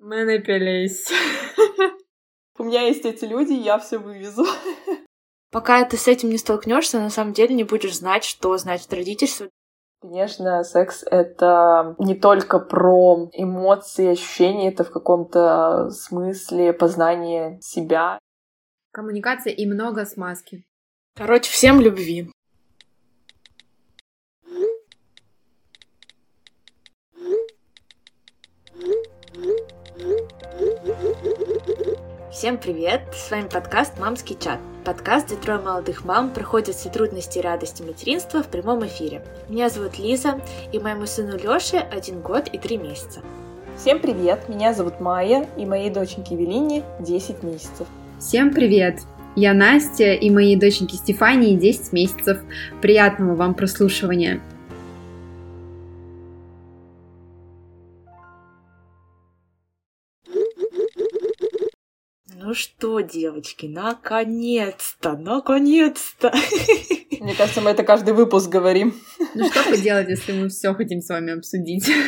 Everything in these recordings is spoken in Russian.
Мы напились. У меня есть эти люди, я все вывезу. Пока ты с этим не столкнешься, на самом деле не будешь знать, что значит родительство. Конечно, секс — это не только про эмоции, ощущения, это в каком-то смысле познание себя. Коммуникация и много смазки. Короче, всем любви. Всем привет! С вами подкаст «Мамский чат». Подкаст, где трое молодых мам проходят все трудности и радости материнства в прямом эфире. Меня зовут Лиза, и моему сыну Лёше один год и три месяца. Всем привет! Меня зовут Майя, и моей доченьке Велине 10 месяцев. Всем привет! Я Настя, и моей доченьке Стефании 10 месяцев. Приятного вам прослушивания! Ну что, девочки, наконец-то, наконец-то. Мне кажется, мы это каждый выпуск говорим. Ну что поделать, если мы все хотим с вами обсудить?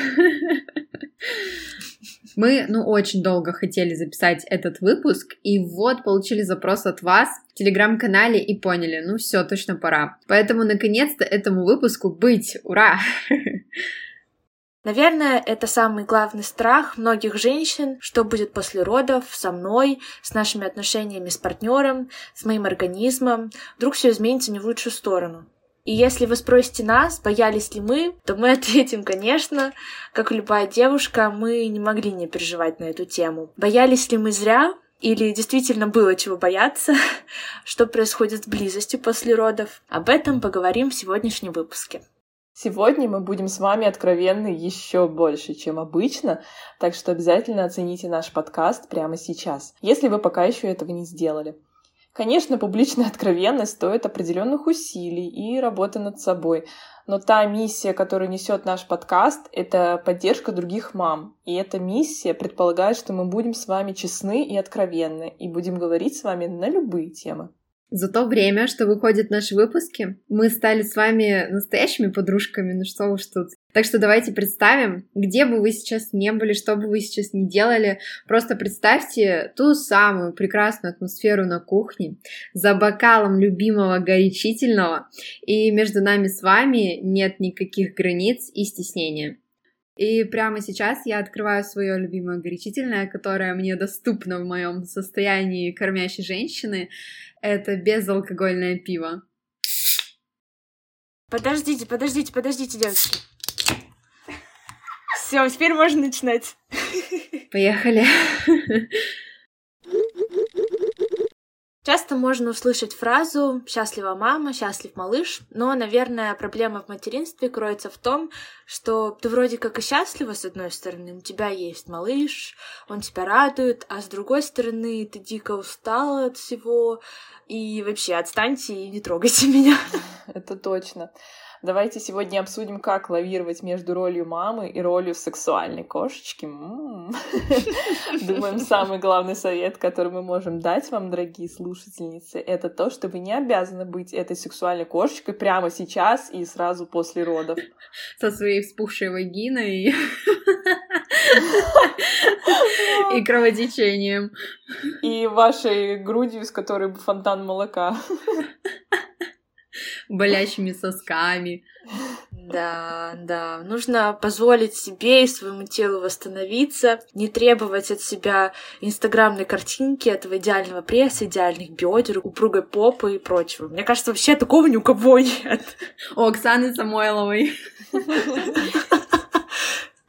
Мы, ну, очень долго хотели записать этот выпуск, и вот получили запрос от вас в телеграм-канале и поняли, ну все, точно пора. Поэтому, наконец-то, этому выпуску быть. Ура! Наверное, это самый главный страх многих женщин, что будет после родов, со мной, с нашими отношениями с партнером, с моим организмом. Вдруг все изменится не в лучшую сторону. И если вы спросите нас, боялись ли мы, то мы ответим, конечно, как любая девушка, мы не могли не переживать на эту тему. Боялись ли мы зря? Или действительно было чего бояться? Что происходит с близостью после родов? Об этом поговорим в сегодняшнем выпуске. Сегодня мы будем с вами откровенны еще больше, чем обычно, так что обязательно оцените наш подкаст прямо сейчас, если вы пока еще этого не сделали. Конечно, публичная откровенность стоит определенных усилий и работы над собой, но та миссия, которую несет наш подкаст, это поддержка других мам. И эта миссия предполагает, что мы будем с вами честны и откровенны, и будем говорить с вами на любые темы. За то время, что выходят наши выпуски, мы стали с вами настоящими подружками, ну что уж тут. Так что давайте представим, где бы вы сейчас не были, что бы вы сейчас не делали, просто представьте ту самую прекрасную атмосферу на кухне, за бокалом любимого горячительного, и между нами с вами нет никаких границ и стеснения. И прямо сейчас я открываю свое любимое горячительное, которое мне доступно в моем состоянии кормящей женщины. Это безалкогольное пиво. Подождите, подождите, подождите, девочки. Все, теперь можно начинать. Поехали. Часто можно услышать фразу «счастлива мама, счастлив малыш», но, наверное, проблема в материнстве кроется в том, что ты вроде как и счастлива, с одной стороны, у тебя есть малыш, он тебя радует, а с другой стороны, ты дико устала от всего, и вообще отстаньте и не трогайте меня. Это точно. Давайте сегодня обсудим, как лавировать между ролью мамы и ролью сексуальной кошечки. М-м-м. Думаем, самый главный совет, который мы можем дать вам, дорогие слушательницы, это то, что вы не обязаны быть этой сексуальной кошечкой прямо сейчас и сразу после родов. Со своей вспухшей вагиной и кровотечением. И вашей грудью, с которой фонтан молока болящими сосками. Да, да. Нужно позволить себе и своему телу восстановиться, не требовать от себя инстаграмной картинки, этого идеального пресса, идеальных бедер, упругой попы и прочего. Мне кажется, вообще такого ни у кого нет. У Оксаны Самойловой.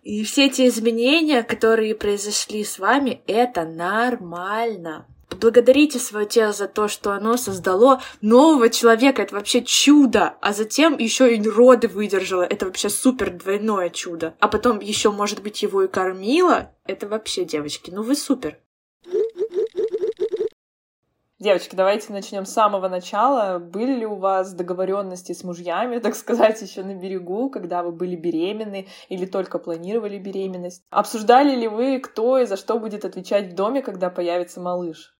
И все эти изменения, которые произошли с вами, это нормально. Благодарите свое тело за то, что оно создало нового человека. Это вообще чудо. А затем еще и роды выдержало. Это вообще супер двойное чудо. А потом еще, может быть, его и кормила. Это вообще, девочки, ну вы супер. Девочки, давайте начнем с самого начала. Были ли у вас договоренности с мужьями, так сказать, еще на берегу, когда вы были беременны или только планировали беременность? Обсуждали ли вы, кто и за что будет отвечать в доме, когда появится малыш?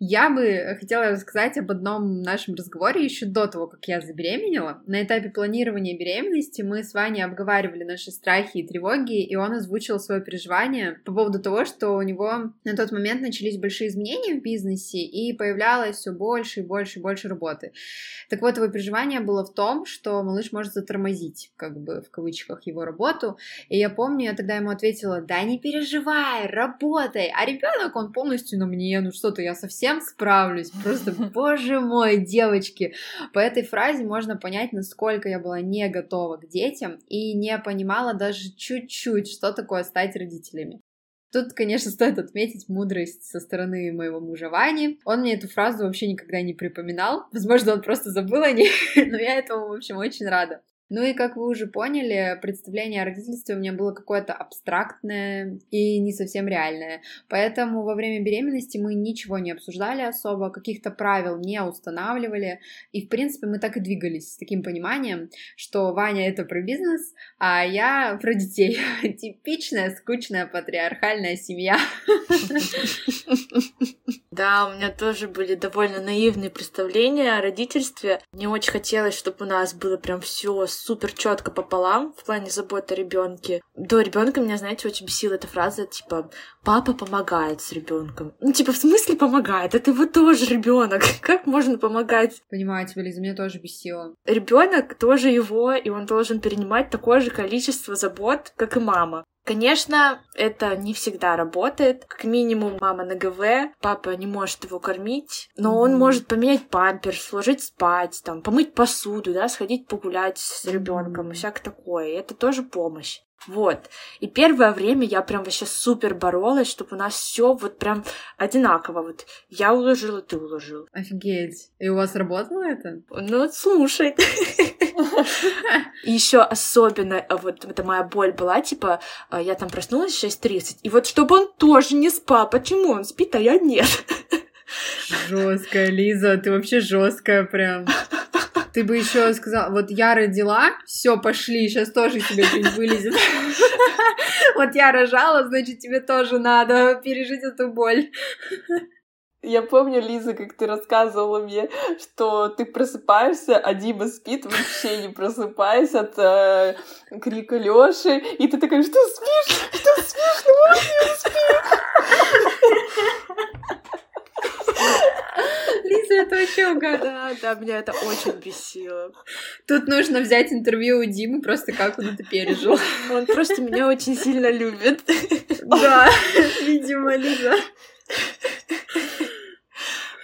Я бы хотела рассказать об одном нашем разговоре еще до того, как я забеременела. На этапе планирования беременности мы с Ваней обговаривали наши страхи и тревоги, и он озвучил свое переживание по поводу того, что у него на тот момент начались большие изменения в бизнесе, и появлялось все больше и больше и больше работы. Так вот, его переживание было в том, что малыш может затормозить, как бы в кавычках, его работу. И я помню, я тогда ему ответила, да не переживай, работай. А ребенок, он полностью на мне, ну что-то, я совсем всем справлюсь. Просто, боже мой, девочки. По этой фразе можно понять, насколько я была не готова к детям и не понимала даже чуть-чуть, что такое стать родителями. Тут, конечно, стоит отметить мудрость со стороны моего мужа Вани. Он мне эту фразу вообще никогда не припоминал. Возможно, он просто забыл о ней, но я этому, в общем, очень рада. Ну и, как вы уже поняли, представление о родительстве у меня было какое-то абстрактное и не совсем реальное. Поэтому во время беременности мы ничего не обсуждали особо, каких-то правил не устанавливали. И, в принципе, мы так и двигались с таким пониманием, что Ваня — это про бизнес, а я про детей. Типичная, скучная, патриархальная семья. Да, у меня тоже были довольно наивные представления о родительстве. Мне очень хотелось, чтобы у нас было прям все супер четко пополам в плане заботы о ребенке. До ребенка меня, знаете, очень бесила эта фраза, типа, папа помогает с ребенком. Ну, типа, в смысле помогает? Это его тоже ребенок. Как можно помогать? Понимаю тебя, Лиза, меня тоже бесило. Ребенок тоже его, и он должен перенимать такое же количество забот, как и мама. Конечно, это не всегда работает. Как минимум, мама на ГВ, папа не может его кормить, но он может поменять памперс, сложить спать, там, помыть посуду, да, сходить погулять с ребенком и всякое такое. И это тоже помощь. Вот. И первое время я прям вообще супер боролась, чтобы у нас все вот прям одинаково. Вот я уложила, ты уложил. Офигеть. И у вас работало это? Ну, слушай. И еще особенно, э, вот это моя боль была, типа, э, я там проснулась в 6.30, и вот чтобы он тоже не спал. Почему он спит, а я нет? Жесткая, Лиза, ты вообще жесткая прям. Ты бы еще сказала, вот я родила, все, пошли, сейчас тоже тебе что-нибудь вылезет. Вот я рожала, значит, тебе тоже надо пережить эту боль. Я помню, Лиза, как ты рассказывала мне, что ты просыпаешься, а Дима спит, вообще не просыпаясь от э, крика Лёши, и ты такая, что спишь? Что спишь? Ну, он не спит. Лиза, это вообще угадала. Да, да, меня это очень бесило. Тут нужно взять интервью у Димы, просто как он это пережил. Он просто меня очень сильно любит. Да, видимо, Лиза.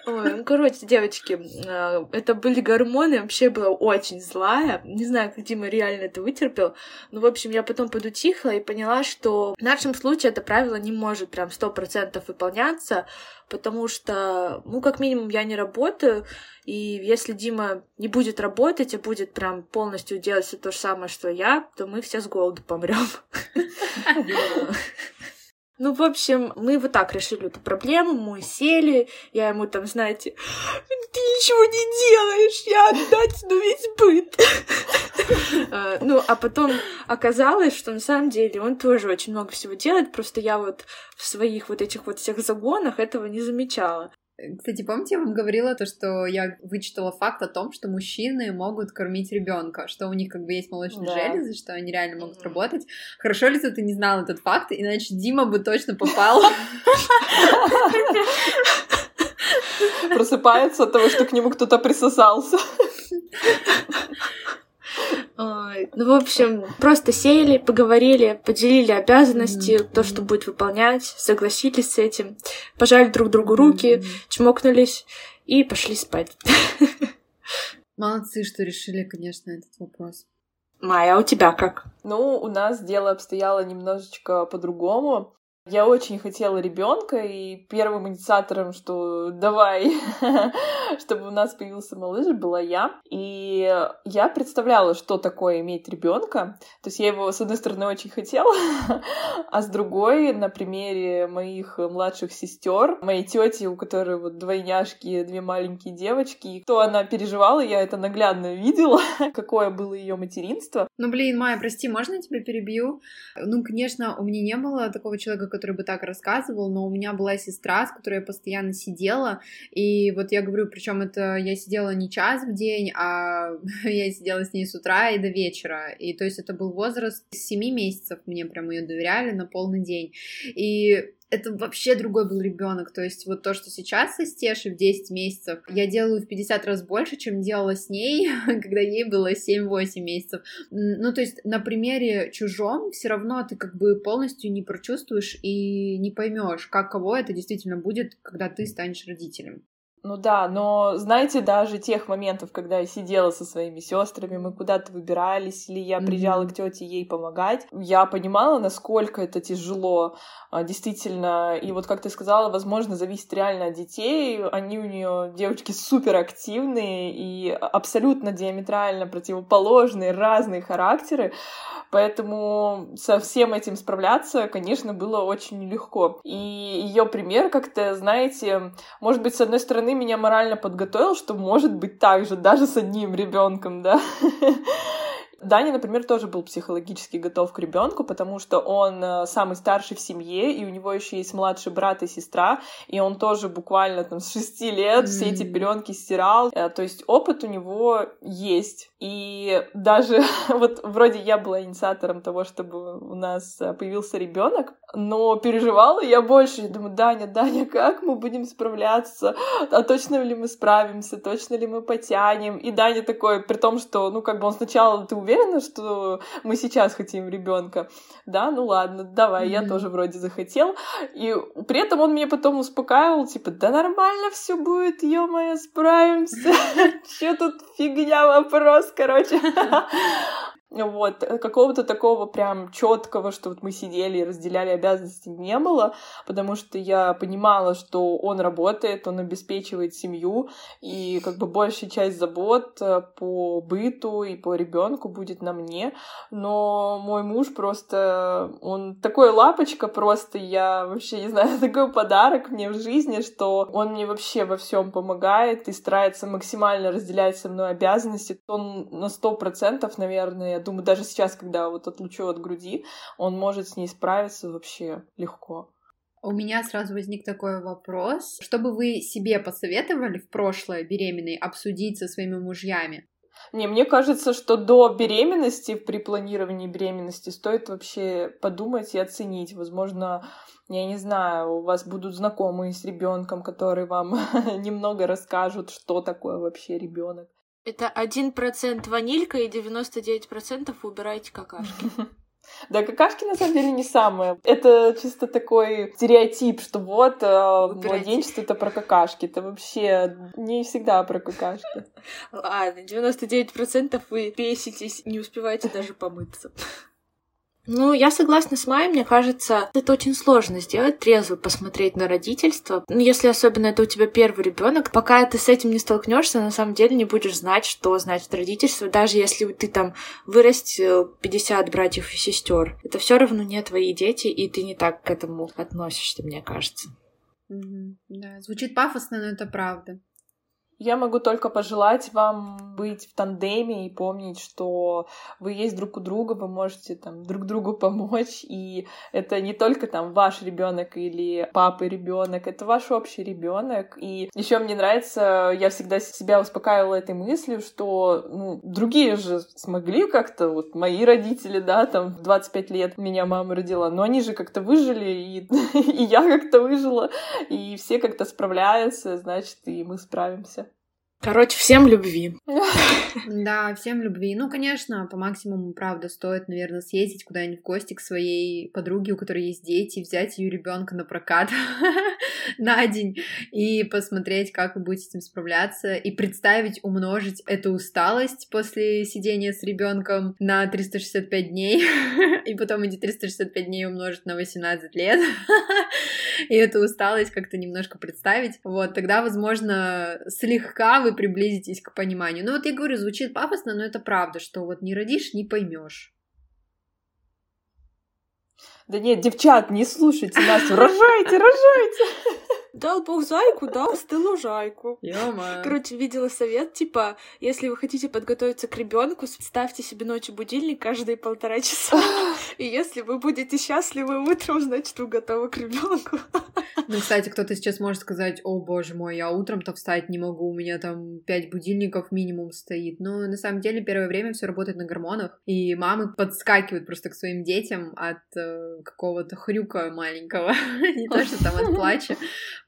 Ой, ну, короче, девочки, а, это были гормоны, вообще была очень злая. Не знаю, как Дима реально это вытерпел. Но, в общем, я потом подутихла и поняла, что в нашем случае это правило не может прям сто процентов выполняться, потому что, ну, как минимум, я не работаю, и если Дима не будет работать, а будет прям полностью делать все то же самое, что я, то мы все с голоду помрем. Ну, в общем, мы вот так решили эту проблему, мы сели, я ему там, знаете, ты ничего не делаешь, я отдать ну весь быт. А, ну, а потом оказалось, что на самом деле он тоже очень много всего делает, просто я вот в своих вот этих вот всех загонах этого не замечала. Кстати, помните, я вам говорила то, что я вычитала факт о том, что мужчины могут кормить ребенка, что у них как бы есть молочные да. железы, что они реально могут mm-hmm. работать. Хорошо ли, ты не знал этот факт, иначе Дима бы точно попал. Просыпается от того, что к нему кто-то присосался. Ой, ну, в общем, просто сели, поговорили, поделили обязанности, то, что будет выполнять, согласились с этим, пожали друг другу руки, чмокнулись и пошли спать. Молодцы, что решили, конечно, этот вопрос. Майя, а у тебя как? Ну, у нас дело обстояло немножечко по-другому. Я очень хотела ребенка, и первым инициатором, что давай, чтобы у нас появился малыш, была я. И я представляла, что такое иметь ребенка. То есть я его, с одной стороны, очень хотела, а с другой, на примере моих младших сестер, моей тети, у которой вот двойняшки, две маленькие девочки, то она переживала, я это наглядно видела, какое было ее материнство. Ну, блин, Майя, прости, можно я тебя перебью? Ну, конечно, у меня не было такого человека, который бы так рассказывал, но у меня была сестра, с которой я постоянно сидела, и вот я говорю, причем это я сидела не час в день, а я сидела с ней с утра и до вечера, и то есть это был возраст 7 месяцев, мне прям ее доверяли на полный день, и это вообще другой был ребенок. То есть вот то, что сейчас со Стешей в 10 месяцев, я делаю в 50 раз больше, чем делала с ней, когда ей было 7-8 месяцев. Ну, то есть на примере чужом все равно ты как бы полностью не прочувствуешь и не поймешь, как кого это действительно будет, когда ты станешь родителем. Ну да, но знаете, даже тех моментов, когда я сидела со своими сестрами, мы куда-то выбирались, или я приезжала mm-hmm. к тете ей помогать, я понимала, насколько это тяжело, а, действительно. И вот, как ты сказала, возможно, зависит реально от детей. Они у нее девочки супер активные и абсолютно диаметрально противоположные, разные характеры. Поэтому со всем этим справляться, конечно, было очень легко. И ее пример как-то, знаете, может быть, с одной стороны, меня морально подготовил, что может быть так же, даже с одним ребенком, да. Даня, например, тоже был психологически готов к ребенку, потому что он э, самый старший в семье, и у него еще есть младший брат и сестра, и он тоже буквально там с шести лет mm-hmm. все эти пеленки стирал. Э, то есть опыт у него есть. И даже вот вроде я была инициатором того, чтобы у нас э, появился ребенок, но переживала я больше. Я думаю, Даня, Даня, как мы будем справляться? А точно ли мы справимся? Точно ли мы потянем? И Даня такой, при том, что, ну, как бы он сначала, ты уверена, что мы сейчас хотим ребенка? Да, ну ладно, давай, mm-hmm. я тоже вроде захотел. И при этом он меня потом успокаивал, типа, да нормально все будет, ё-моё, справимся. Че тут фигня вопрос, короче. Вот, э, какого-то такого прям четкого, что вот мы сидели и разделяли обязанности не было, потому что я понимала, что он работает, он обеспечивает семью, и как бы большая часть забот э, по быту и по ребенку будет на мне. Но мой муж просто, он такой лапочка просто, я вообще не знаю, такой подарок мне в жизни, что он мне вообще во всем помогает и старается максимально разделять со мной обязанности. Он на сто процентов, наверное, думаю, даже сейчас, когда вот отлучу от груди, он может с ней справиться вообще легко. У меня сразу возник такой вопрос. Что бы вы себе посоветовали в прошлое беременной обсудить со своими мужьями? Не, мне кажется, что до беременности, при планировании беременности, стоит вообще подумать и оценить. Возможно, я не знаю, у вас будут знакомые с ребенком, которые вам немного расскажут, что такое вообще ребенок. Это один процент ванилька и 99% убирайте какашки. Да, какашки на самом деле не самое. Это чисто такой стереотип, что вот э, младенчество это про какашки. Это вообще не всегда про какашки. Ладно, 99% вы беситесь, не успеваете даже помыться. Ну, я согласна с Майей, мне кажется, это очень сложно сделать, трезво посмотреть на родительство. Ну, если особенно это у тебя первый ребенок, пока ты с этим не столкнешься, на самом деле не будешь знать, что значит родительство, даже если ты там вырастил 50 братьев и сестер. Это все равно не твои дети, и ты не так к этому относишься, мне кажется. Mm-hmm. Да, звучит пафосно, но это правда. Я могу только пожелать вам быть в тандеме и помнить, что вы есть друг у друга, вы можете там друг другу помочь, и это не только там ваш ребенок или папы ребенок, это ваш общий ребенок. И еще мне нравится, я всегда себя успокаивала этой мыслью, что ну, другие же смогли как-то, вот мои родители, да, там в 25 лет меня мама родила, но они же как-то выжили, и, и я как-то выжила, и все как-то справляются, значит, и мы справимся. Короче, всем любви. Да, всем любви. Ну, конечно, по максимуму, правда, стоит, наверное, съездить куда-нибудь в гости к своей подруге, у которой есть дети, взять ее ребенка на прокат на день и посмотреть, как вы будете с этим справляться, и представить, умножить эту усталость после сидения с ребенком на 365 дней, и потом эти 365 дней умножить на 18 лет, и эту усталость как-то немножко представить. Вот, тогда, возможно, слегка вы приблизитесь к пониманию. Ну вот я говорю, звучит пафосно, но это правда, что вот не родишь, не поймешь. Да нет, девчат, не слушайте нас, рожайте, рожайте! Дал бог зайку, дал стылу жайку. Короче, видела совет, типа, если вы хотите подготовиться к ребенку, ставьте себе ночью будильник каждые полтора часа. И если вы будете счастливы утром, значит, вы готовы к ребенку. Ну, кстати, кто-то сейчас может сказать, о, боже мой, я утром-то встать не могу, у меня там пять будильников минимум стоит. Но на самом деле первое время все работает на гормонах, и мамы подскакивают просто к своим детям от э, какого-то хрюка маленького, не то, что там от плача.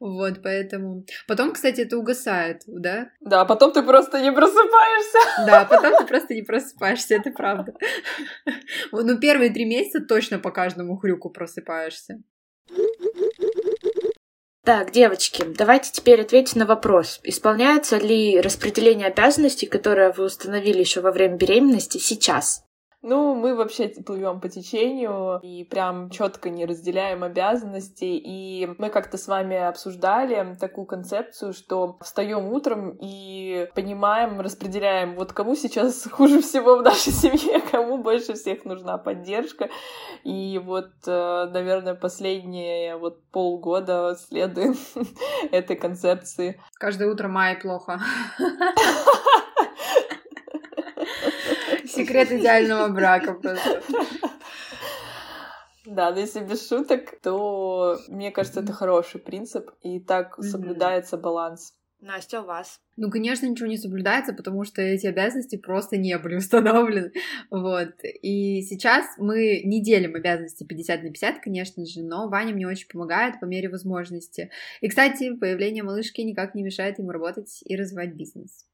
Вот, поэтому... Потом, кстати, это угасает, да? Да, потом ты просто не просыпаешься. Да, потом ты просто не просыпаешься, это правда. Ну, первые три месяца точно по каждому хрюку просыпаешься. Так, девочки, давайте теперь ответьте на вопрос. Исполняется ли распределение обязанностей, которое вы установили еще во время беременности, сейчас? Ну, мы вообще плывем по течению и прям четко не разделяем обязанности. И мы как-то с вами обсуждали такую концепцию, что встаем утром и понимаем, распределяем, вот кому сейчас хуже всего в нашей семье, кому больше всех нужна поддержка. И вот, э, наверное, последние вот полгода следуем этой концепции. Каждое утро май плохо. Секрет идеального брака просто. Да, но если без шуток, то мне кажется, это хороший принцип, и так соблюдается баланс. Настя, у вас? Ну, конечно, ничего не соблюдается, потому что эти обязанности просто не были установлены. Вот. И сейчас мы не делим обязанности 50 на 50, конечно же, но Ваня мне очень помогает по мере возможности. И, кстати, появление малышки никак не мешает ему работать и развивать бизнес.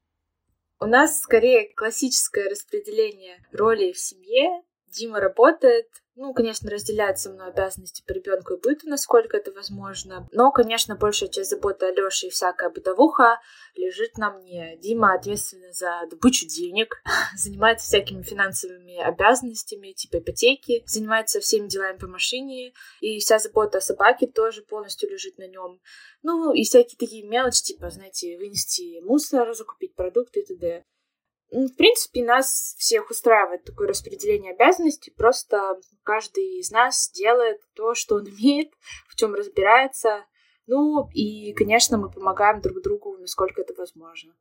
У нас скорее классическое распределение ролей в семье. Дима работает, ну, конечно, разделяет со мной обязанности по ребенку и быту, насколько это возможно. Но, конечно, большая часть заботы Алёши и всякая бытовуха лежит на мне. Дима ответственен за добычу денег, занимается всякими финансовыми обязанностями, типа ипотеки, занимается всеми делами по машине, и вся забота о собаке тоже полностью лежит на нем. Ну, и всякие такие мелочи, типа, знаете, вынести мусор, закупить продукты и т.д. В принципе, нас всех устраивает такое распределение обязанностей. Просто каждый из нас делает то, что он умеет, в чем разбирается. Ну, и, конечно, мы помогаем друг другу, насколько это возможно.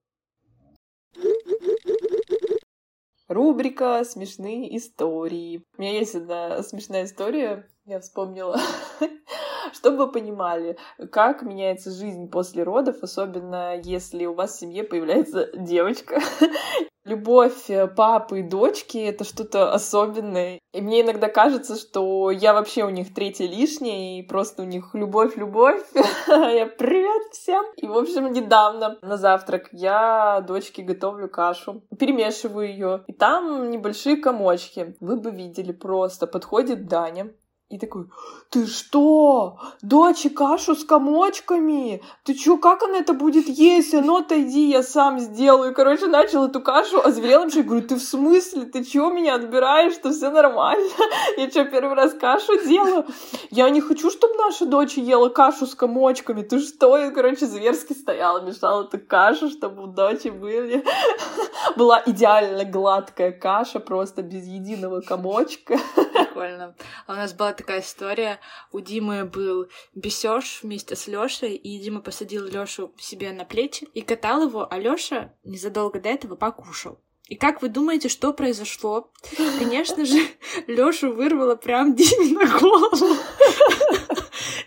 Рубрика «Смешные истории». У меня есть одна смешная история, я вспомнила. Чтобы вы понимали, как меняется жизнь после родов, особенно если у вас в семье появляется девочка. Любовь э, папы и дочки — это что-то особенное. И мне иногда кажется, что я вообще у них третья лишняя, и просто у них любовь-любовь. я привет всем! И, в общем, недавно на завтрак я дочке готовлю кашу, перемешиваю ее, и там небольшие комочки. Вы бы видели просто. Подходит Даня, и такой, ты что? Дочь, кашу с комочками? Ты чё, как она это будет есть? А ну отойди, я сам сделаю. Короче, начал эту кашу, а зверел я говорю, ты в смысле? Ты чего меня отбираешь? Что все нормально? Я что, первый раз кашу делаю? Я не хочу, чтобы наша дочь ела кашу с комочками. Ты что? Я, короче, зверски стояла, мешала эту кашу, чтобы у дочи были. Была идеально гладкая каша, просто без единого комочка. Прикольно. А у нас была такая история. У Димы был бесеж вместе с Лёшей, и Дима посадил Лёшу себе на плечи и катал его, а Лёша незадолго до этого покушал. И как вы думаете, что произошло? Конечно же, Лёшу вырвало прям Диме на голову.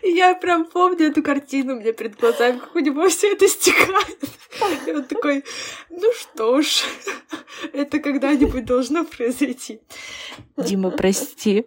И я прям помню эту картину меня перед глазами, как у него все это стекает. И он такой, ну что ж, это когда-нибудь должно произойти. Дима, прости.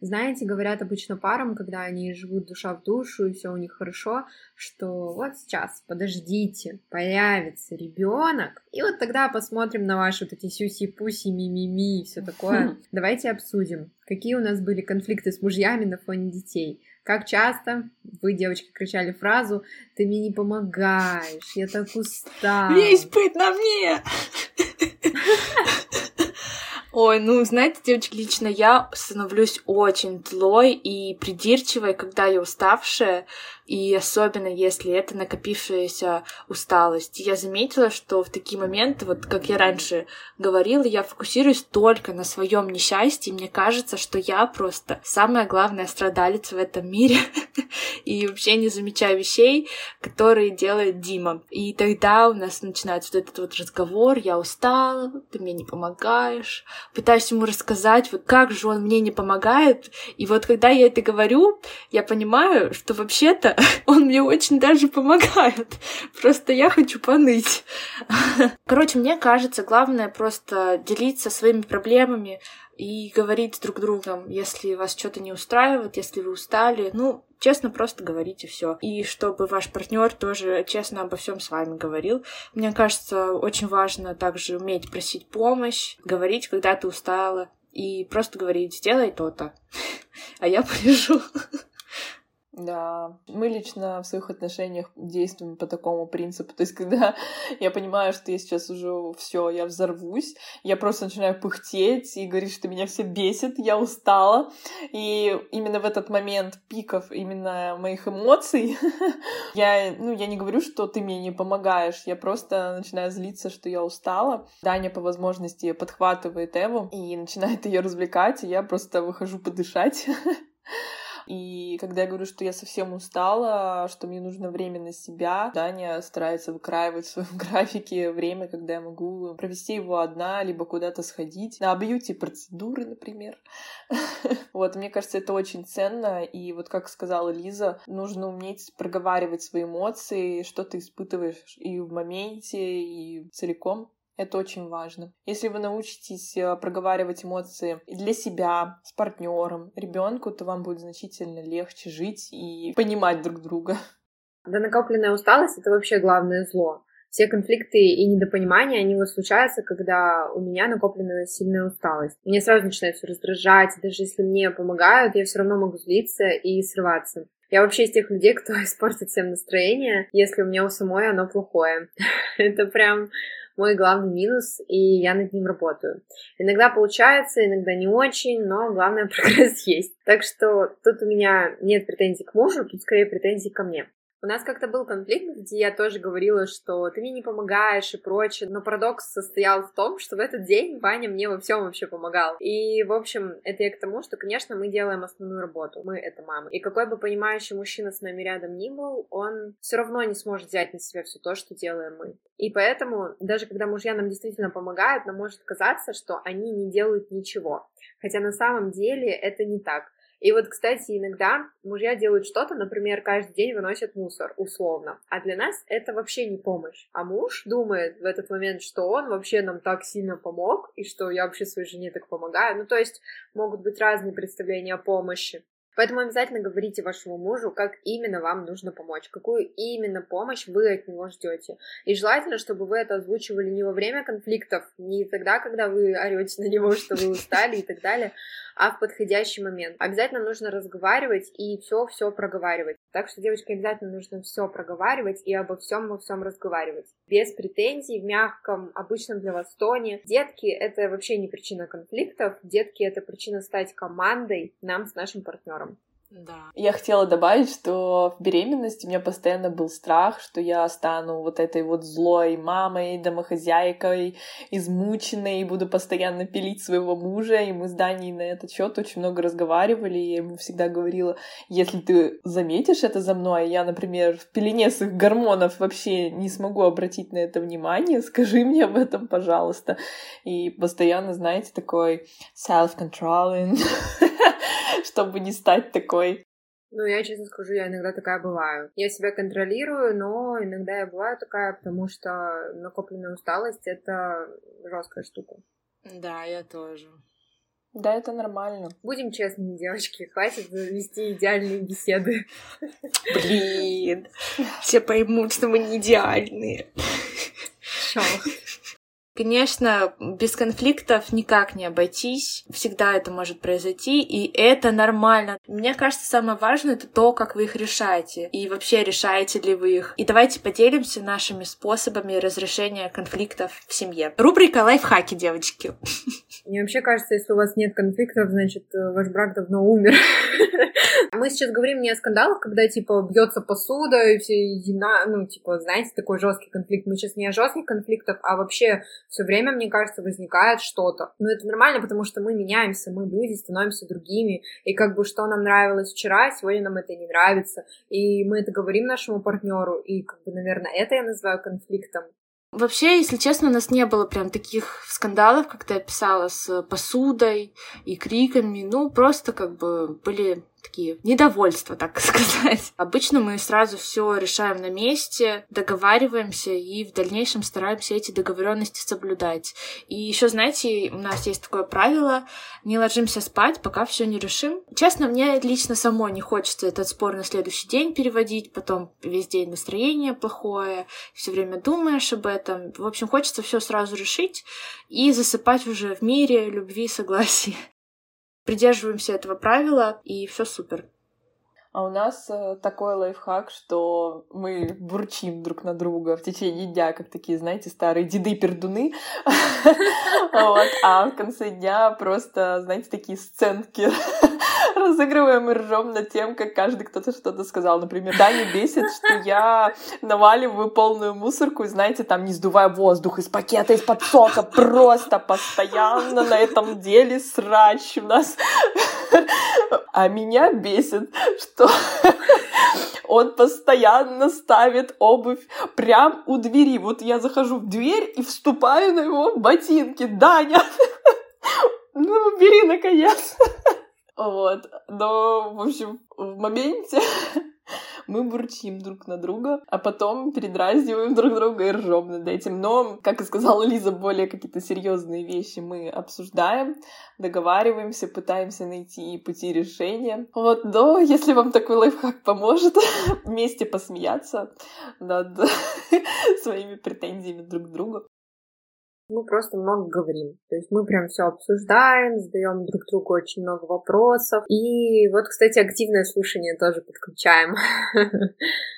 Знаете, говорят обычно парам, когда они живут душа в душу и все у них хорошо, что вот сейчас, подождите, появится ребенок, и вот тогда посмотрим на ваши вот эти сюси-пуси, ми-ми-ми и все такое. Давайте обсудим, какие у нас были конфликты с мужьями на фоне детей. Как часто вы, девочки, кричали фразу «Ты мне не помогаешь, я так устала». Весь быт на мне! Ой, ну, знаете, девочки, лично я становлюсь очень злой и придирчивой, когда я уставшая. И особенно если это накопившаяся усталость. Я заметила, что в такие моменты, вот как я раньше говорила, я фокусируюсь только на своем несчастье, и мне кажется, что я просто самая главная страдалица в этом мире, и вообще не замечаю вещей, которые делает Дима. И тогда у нас начинается вот этот вот разговор, я устала, ты мне не помогаешь, пытаюсь ему рассказать, вот как же он мне не помогает, и вот когда я это говорю, я понимаю, что вообще-то он мне очень даже помогает. Просто я хочу поныть. Короче, мне кажется, главное просто делиться своими проблемами и говорить друг другом, если вас что-то не устраивает, если вы устали, ну, честно просто говорите все. И чтобы ваш партнер тоже честно обо всем с вами говорил. Мне кажется, очень важно также уметь просить помощь, говорить, когда ты устала, и просто говорить, сделай то-то, а я полежу. Да, мы лично в своих отношениях действуем по такому принципу. То есть, когда я понимаю, что я сейчас уже все, я взорвусь, я просто начинаю пыхтеть и говорить, что меня все бесит, я устала. И именно в этот момент пиков именно моих эмоций я, ну, я не говорю, что ты мне не помогаешь, я просто начинаю злиться, что я устала. Даня по возможности подхватывает Эву и начинает ее развлекать, и я просто выхожу подышать. И когда я говорю, что я совсем устала, что мне нужно время на себя, Даня старается выкраивать в своем графике время, когда я могу провести его одна, либо куда-то сходить. На бьюти-процедуры, например. Вот, мне кажется, это очень ценно. И вот как сказала Лиза, нужно уметь проговаривать свои эмоции, что ты испытываешь и в моменте, и целиком. Это очень важно. Если вы научитесь э, проговаривать эмоции для себя, с партнером, ребенку, то вам будет значительно легче жить и понимать друг друга. Да накопленная усталость — это вообще главное зло. Все конфликты и недопонимания, они вот случаются, когда у меня накопленная сильная усталость. Мне сразу начинает все раздражать, даже если мне помогают, я все равно могу злиться и срываться. Я вообще из тех людей, кто испортит всем настроение, если у меня у самой оно плохое. Это прям мой главный минус, и я над ним работаю. Иногда получается, иногда не очень, но главное прогресс есть. Так что тут у меня нет претензий к мужу, тут скорее претензий ко мне. У нас как-то был конфликт, где я тоже говорила, что ты мне не помогаешь и прочее, но парадокс состоял в том, что в этот день Ваня мне во всем вообще помогал. И, в общем, это я к тому, что, конечно, мы делаем основную работу, мы — это мамы. И какой бы понимающий мужчина с нами рядом ни был, он все равно не сможет взять на себя все то, что делаем мы. И поэтому, даже когда мужья нам действительно помогают, нам может казаться, что они не делают ничего. Хотя на самом деле это не так. И вот, кстати, иногда мужья делают что-то, например, каждый день выносят мусор, условно. А для нас это вообще не помощь. А муж думает в этот момент, что он вообще нам так сильно помог, и что я вообще своей жене так помогаю. Ну, то есть могут быть разные представления о помощи. Поэтому обязательно говорите вашему мужу, как именно вам нужно помочь, какую именно помощь вы от него ждете. И желательно, чтобы вы это озвучивали не во время конфликтов, не тогда, когда вы орете на него, что вы устали и так далее, а в подходящий момент. Обязательно нужно разговаривать и все-все проговаривать. Так что, девочки, обязательно нужно все проговаривать и обо всем во всем разговаривать. Без претензий, в мягком, обычном для вас тоне. Детки — это вообще не причина конфликтов. Детки — это причина стать командой нам с нашим партнером. Да. Я хотела добавить, что в беременности у меня постоянно был страх, что я стану вот этой вот злой мамой, домохозяйкой, измученной, и буду постоянно пилить своего мужа. И мы с Даней на этот счет очень много разговаривали, и я ему всегда говорила, если ты заметишь это за мной, я, например, в пелене своих гормонов вообще не смогу обратить на это внимание, скажи мне об этом, пожалуйста. И постоянно, знаете, такой self-controlling чтобы не стать такой. Ну, я честно скажу, я иногда такая бываю. Я себя контролирую, но иногда я бываю такая, потому что накопленная усталость — это жесткая штука. Да, я тоже. Да, это нормально. Будем честными, девочки, хватит вести идеальные беседы. Блин, все поймут, что мы не идеальные. Шо? Конечно, без конфликтов никак не обойтись. Всегда это может произойти, и это нормально. Мне кажется, самое важное это то, как вы их решаете. И вообще, решаете ли вы их. И давайте поделимся нашими способами разрешения конфликтов в семье. Рубрика лайфхаки, девочки. Мне вообще кажется, если у вас нет конфликтов, значит, э, ваш брак давно умер. Мы сейчас говорим не о скандалах, когда, типа, бьется посуда и все ну, типа, знаете, такой жесткий конфликт. Мы сейчас не о жестких конфликтах, а вообще все время, мне кажется, возникает что-то. Но это нормально, потому что мы меняемся, мы люди, становимся другими. И как бы что нам нравилось вчера, сегодня нам это не нравится. И мы это говорим нашему партнеру. И, как бы, наверное, это я называю конфликтом. Вообще, если честно, у нас не было прям таких скандалов, как ты описала, с посудой и криками. Ну, просто как бы были такие недовольства, так сказать. Обычно мы сразу все решаем на месте, договариваемся и в дальнейшем стараемся эти договоренности соблюдать. И еще, знаете, у нас есть такое правило: не ложимся спать, пока все не решим. Честно, мне лично самой не хочется этот спор на следующий день переводить, потом весь день настроение плохое, все время думаешь об этом. В общем, хочется все сразу решить и засыпать уже в мире, любви, согласии придерживаемся этого правила, и все супер. А у нас э, такой лайфхак, что мы бурчим друг на друга в течение дня, как такие, знаете, старые деды-пердуны. А в конце дня просто, знаете, такие сценки разыгрываем и ржем над тем, как каждый кто-то что-то сказал. Например, да, не бесит, что я наваливаю полную мусорку, и, знаете, там не сдувая воздух из пакета, из-под сока, просто постоянно на этом деле срач у нас. А меня бесит, что он постоянно ставит обувь прям у двери. Вот я захожу в дверь и вступаю на его ботинки. Даня, ну, бери, наконец. Вот. Но, в общем, в моменте мы бурчим друг на друга, а потом передразниваем друг друга и ржем над этим. Но, как и сказала Лиза, более какие-то серьезные вещи мы обсуждаем, договариваемся, пытаемся найти пути решения. Вот, но если вам такой лайфхак поможет вместе посмеяться над своими претензиями друг к другу, мы просто много говорим. То есть мы прям все обсуждаем, задаем друг другу очень много вопросов. И вот, кстати, активное слушание тоже подключаем.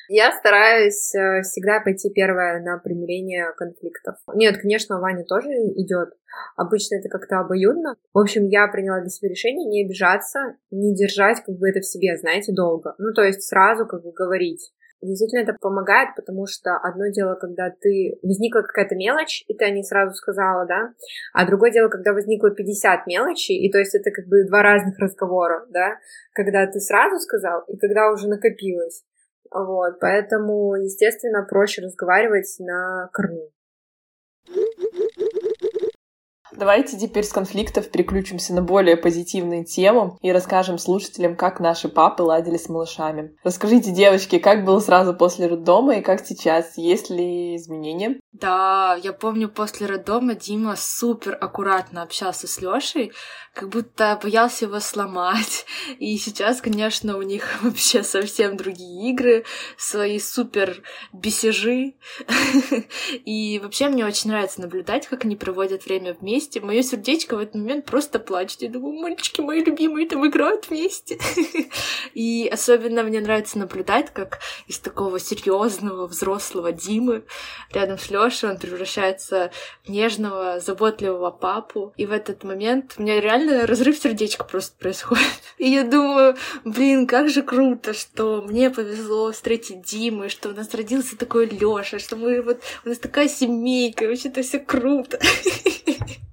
Я стараюсь э, всегда пойти первое на примирение конфликтов. Нет, конечно, Ваня тоже идет. Обычно это как-то обоюдно. В общем, я приняла для себя решение не обижаться, не держать как бы это в себе, знаете, долго. Ну, то есть сразу как бы говорить. Действительно это помогает, потому что одно дело, когда ты возникла какая-то мелочь, и ты о ней сразу сказала, да, а другое дело, когда возникло 50 мелочей, и то есть это как бы два разных разговора, да, когда ты сразу сказал, и когда уже накопилось. Вот, поэтому, естественно, проще разговаривать на корню. Давайте теперь с конфликтов переключимся на более позитивную тему и расскажем слушателям, как наши папы ладили с малышами. Расскажите, девочки, как было сразу после роддома и как сейчас? Есть ли изменения? Да, я помню, после роддома Дима супер аккуратно общался с Лёшей, как будто боялся его сломать. И сейчас, конечно, у них вообще совсем другие игры, свои супер бесежи. И вообще мне очень нравится наблюдать, как они проводят время вместе. Мое сердечко в этот момент просто плачет. Я думаю, мальчики мои любимые там играют вместе. И особенно мне нравится наблюдать, как из такого серьезного взрослого Димы рядом с Лёшей он превращается в нежного, заботливого папу. И в этот момент у меня реально разрыв сердечка просто происходит. И я думаю, блин, как же круто, что мне повезло встретить Диму, что у нас родился такой Лёша, что мы вот, у нас такая семейка, вообще это все круто.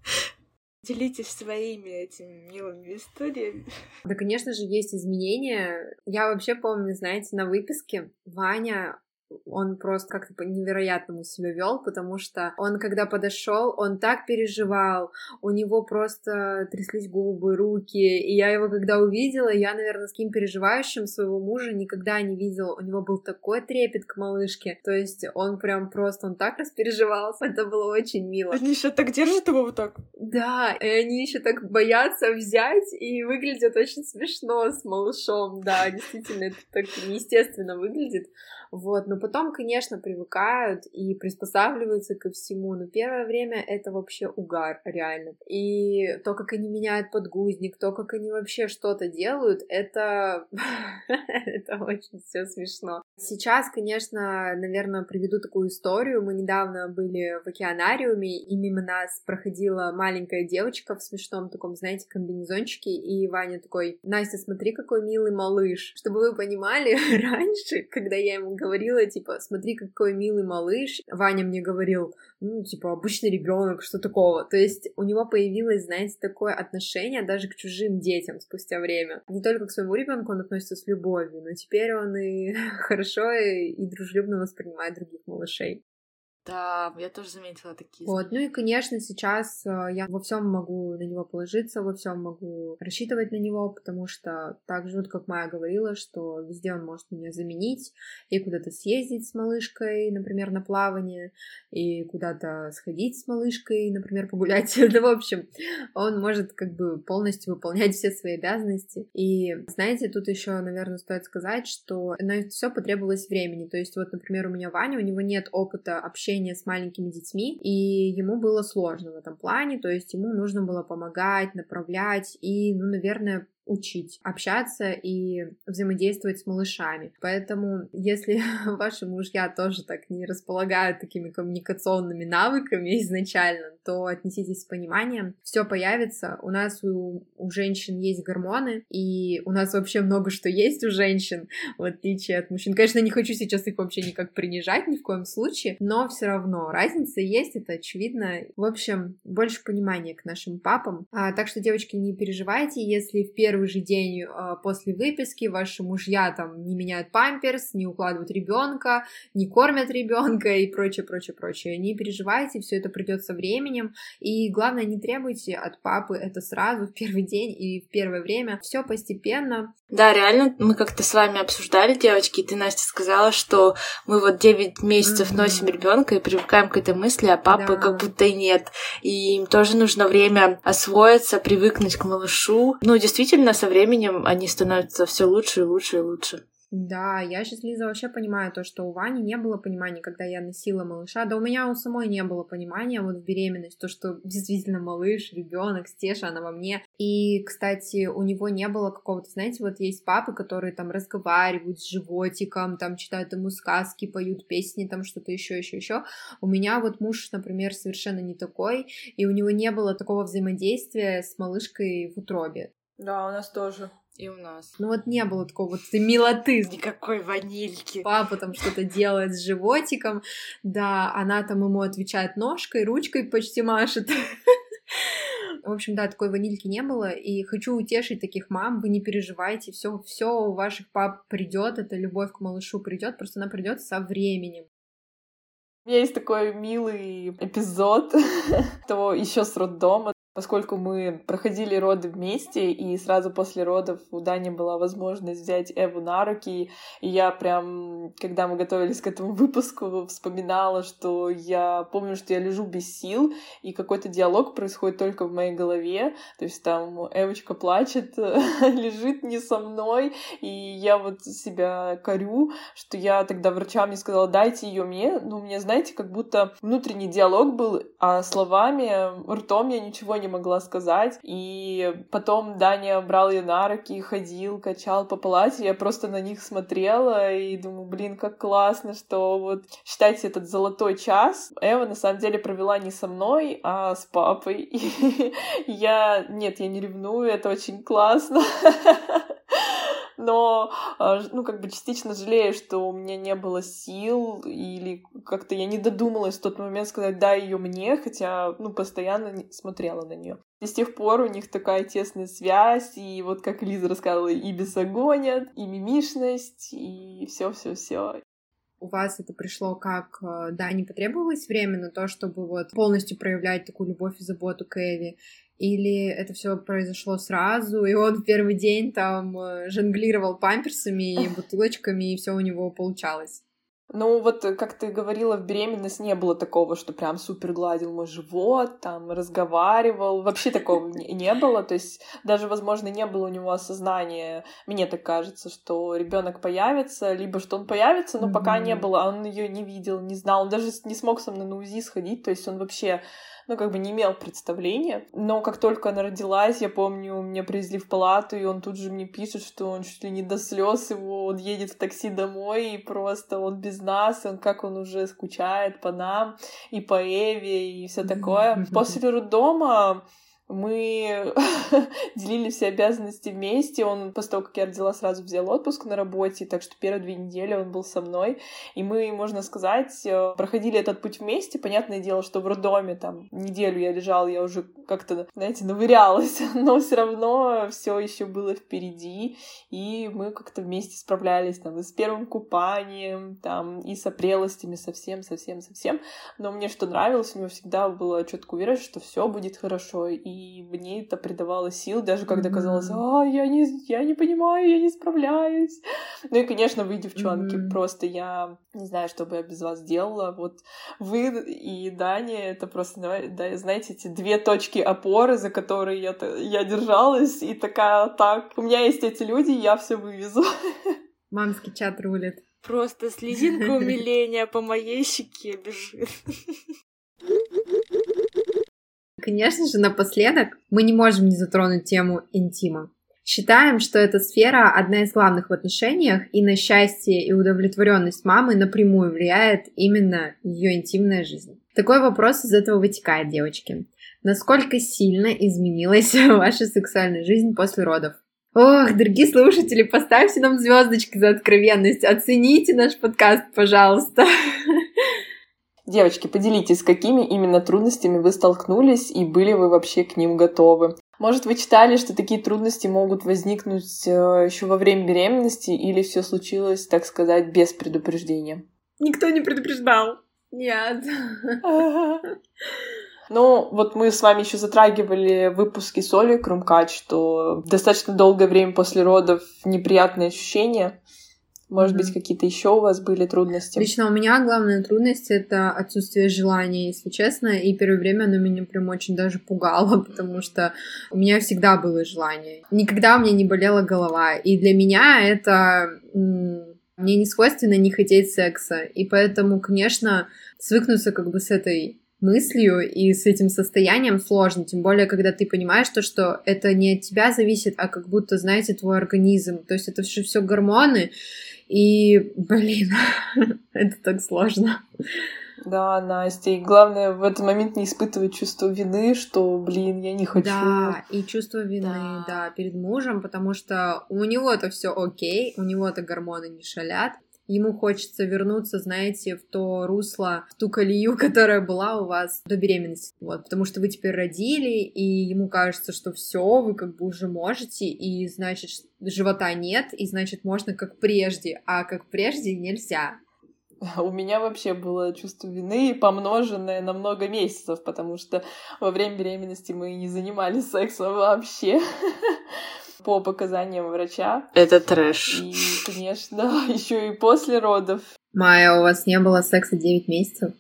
Делитесь своими этими милыми историями. Да, конечно же, есть изменения. Я вообще помню, знаете, на выписке Ваня он просто как-то по-невероятному себя вел, потому что он, когда подошел, он так переживал, у него просто тряслись губы, руки, и я его, когда увидела, я, наверное, с таким переживающим своего мужа никогда не видела, у него был такой трепет к малышке, то есть он прям просто, он так распереживался, это было очень мило. Они еще так держат его вот так? Да, и они еще так боятся взять, и выглядят очень смешно с малышом, да, действительно, это так неестественно выглядит, Вот, но потом, конечно, привыкают и приспосабливаются ко всему, но первое время это вообще угар, реально. И то, как они меняют подгузник, то, как они вообще что-то делают, это... это очень все смешно. Сейчас, конечно, наверное, приведу такую историю. Мы недавно были в океанариуме, и мимо нас проходила маленькая девочка в смешном таком, знаете, комбинезончике, и Ваня такой, Настя, смотри, какой милый малыш. Чтобы вы понимали, раньше, когда я ему говорила, типа, смотри, какой милый малыш, Ваня мне говорил, ну, типа, обычный ребенок, что такого. То есть у него появилось, знаете, такое отношение даже к чужим детям спустя время. Не только к своему ребенку он относится с любовью, но теперь он и хорошо и дружелюбно воспринимает других малышей. Да, я тоже заметила такие. Вот, ну и, конечно, сейчас э, я во всем могу на него положиться, во всем могу рассчитывать на него, потому что так же, вот как Майя говорила, что везде он может меня заменить, и куда-то съездить с малышкой, например, на плавание, и куда-то сходить с малышкой, например, погулять. Ну, в общем, он может как бы полностью выполнять все свои обязанности. И, знаете, тут еще, наверное, стоит сказать, что на все потребовалось времени. То есть, вот, например, у меня Ваня, у него нет опыта общения общение с маленькими детьми, и ему было сложно в этом плане, то есть ему нужно было помогать, направлять и, ну, наверное, учить общаться и взаимодействовать с малышами. Поэтому, если ваши мужья тоже так не располагают такими коммуникационными навыками изначально, то отнеситесь с пониманием. Все появится. У нас у, у женщин есть гормоны, и у нас вообще много что есть у женщин, в отличие от мужчин. Конечно, не хочу сейчас их вообще никак принижать ни в коем случае, но все равно разница есть, это очевидно. В общем, больше понимания к нашим папам. А, так что, девочки, не переживайте, если в первый первый же день э, после выписки ваши мужья там не меняют памперс, не укладывают ребенка, не кормят ребенка и прочее, прочее, прочее. Не переживайте, все это придет со временем. И главное, не требуйте от папы это сразу в первый день и в первое время. Все постепенно. Да, реально, мы как-то с вами обсуждали, девочки, и ты, Настя, сказала, что мы вот 9 месяцев mm-hmm. носим ребенка и привыкаем к этой мысли, а папы да. как будто и нет. И им тоже нужно время освоиться, привыкнуть к малышу. Ну, действительно, действительно со временем они становятся все лучше и лучше и лучше. Да, я сейчас, Лиза, вообще понимаю то, что у Вани не было понимания, когда я носила малыша. Да у меня у самой не было понимания вот в беременность, то, что действительно малыш, ребенок, Стеша, она во мне. И, кстати, у него не было какого-то, знаете, вот есть папы, которые там разговаривают с животиком, там читают ему сказки, поют песни, там что-то еще, еще, еще. У меня вот муж, например, совершенно не такой, и у него не было такого взаимодействия с малышкой в утробе. Да, у нас тоже. И у нас. Ну вот не было такого вот милоты. Никакой ванильки. Папа там что-то делает с животиком, да, она там ему отвечает ножкой, ручкой почти машет. В общем, да, такой ванильки не было, и хочу утешить таких мам, вы не переживайте, все, все у ваших пап придет, эта любовь к малышу придет, просто она придет со временем. У меня есть такой милый эпизод, то еще с роддома. Поскольку мы проходили роды вместе, и сразу после родов у Дани была возможность взять Эву на руки, и я прям, когда мы готовились к этому выпуску, вспоминала, что я помню, что я лежу без сил, и какой-то диалог происходит только в моей голове, то есть там Эвочка плачет, лежит не со мной, и я вот себя корю, что я тогда врачам не сказала, дайте ее мне, но у меня, знаете, как будто внутренний диалог был, а словами, ртом я ничего не не могла сказать. И потом Даня брал ее на руки, ходил, качал по палате. Я просто на них смотрела и думаю, блин, как классно, что вот считайте этот золотой час. Эва на самом деле провела не со мной, а с папой. И я, нет, я не ревную, это очень классно. но, а, ну, как бы частично жалею, что у меня не было сил, или как-то я не додумалась в тот момент сказать «дай ее мне», хотя, ну, постоянно смотрела на нее. И с тех пор у них такая тесная связь, и вот как Лиза рассказывала, и бесогонят, и мимишность, и все, все, все у вас это пришло как, э, да, не потребовалось время на то, чтобы вот полностью проявлять такую любовь и заботу к Эви, или это все произошло сразу, и он в первый день там э, жонглировал памперсами и бутылочками, и все у него получалось? Ну, вот э, как ты говорила, в беременность не было такого, что прям супер гладил мой живот, там, разговаривал. Вообще такого не было. То есть даже, возможно, не было у него осознания, мне так кажется, что ребенок появится, либо что он появится, но пока не было, он ее не видел, не знал, он даже не смог со мной на УЗИ сходить, то есть он вообще ну, как бы не имел представления. Но как только она родилась, я помню, меня привезли в палату, и он тут же мне пишет, что он чуть ли не до слез его, он едет в такси домой, и просто он без нас, он как он уже скучает по нам, и по Эве, и все такое. После роддома мы делили все обязанности вместе. Он после того, как я родила, сразу взял отпуск на работе, так что первые две недели он был со мной. И мы, можно сказать, э, проходили этот путь вместе. Понятное дело, что в роддоме там неделю я лежала, я уже как-то, знаете, навырялась, но все равно все еще было впереди, и мы как-то вместе справлялись там и с первым купанием, там и с опрелостями совсем, совсем, совсем. Но мне что нравилось, у него всегда была четкая уверенность, что все будет хорошо, и и мне это придавало сил, даже когда mm-hmm. казалось, а, я не, я не понимаю, я не справляюсь. Ну и, конечно, вы, девчонки, mm-hmm. просто я не знаю, что бы я без вас делала. Вот вы и Даня, это просто, да, знаете, эти две точки опоры, за которые я, я держалась, и такая, так, у меня есть эти люди, я все вывезу. Мамский чат рулит. Просто слезинка умиления по моей щеке бежит. Конечно же, напоследок мы не можем не затронуть тему интима. Считаем, что эта сфера одна из главных в отношениях, и на счастье и удовлетворенность мамы напрямую влияет именно ее интимная жизнь. Такой вопрос из этого вытекает, девочки. Насколько сильно изменилась ваша сексуальная жизнь после родов? Ох, дорогие слушатели, поставьте нам звездочки за откровенность, оцените наш подкаст, пожалуйста. Девочки, поделитесь, с какими именно трудностями вы столкнулись и были вы вообще к ним готовы. Может, вы читали, что такие трудности могут возникнуть э, еще во время беременности, или все случилось, так сказать, без предупреждения? Никто не предупреждал. Нет. Ну, вот мы с вами еще затрагивали выпуски с Олей Крумкач, что достаточно долгое время после родов неприятные ощущения. Может mm-hmm. быть, какие-то еще у вас были трудности? Лично у меня главная трудность это отсутствие желания, если честно. И первое время оно меня прям очень даже пугало, потому что у меня всегда было желание. Никогда у меня не болела голова. И для меня это мне не свойственно не хотеть секса. И поэтому, конечно, свыкнуться как бы с этой мыслью и с этим состоянием сложно, тем более, когда ты понимаешь то, что это не от тебя зависит, а как будто, знаете, твой организм, то есть это все все гормоны, и, блин, это так сложно. Да, Настя, и главное в этот момент не испытывать чувство вины, что, блин, я не хочу. Да, и чувство вины, да, да перед мужем, потому что у него это все окей, у него это гормоны не шалят, ему хочется вернуться, знаете, в то русло, в ту колею, которая была у вас до беременности. Вот, потому что вы теперь родили, и ему кажется, что все, вы как бы уже можете, и значит, живота нет, и значит, можно как прежде, а как прежде нельзя. У меня вообще было чувство вины, помноженное на много месяцев, потому что во время беременности мы не занимались сексом вообще по показаниям врача. Это трэш. И, конечно, еще и после родов. Майя, у вас не было секса 9 месяцев?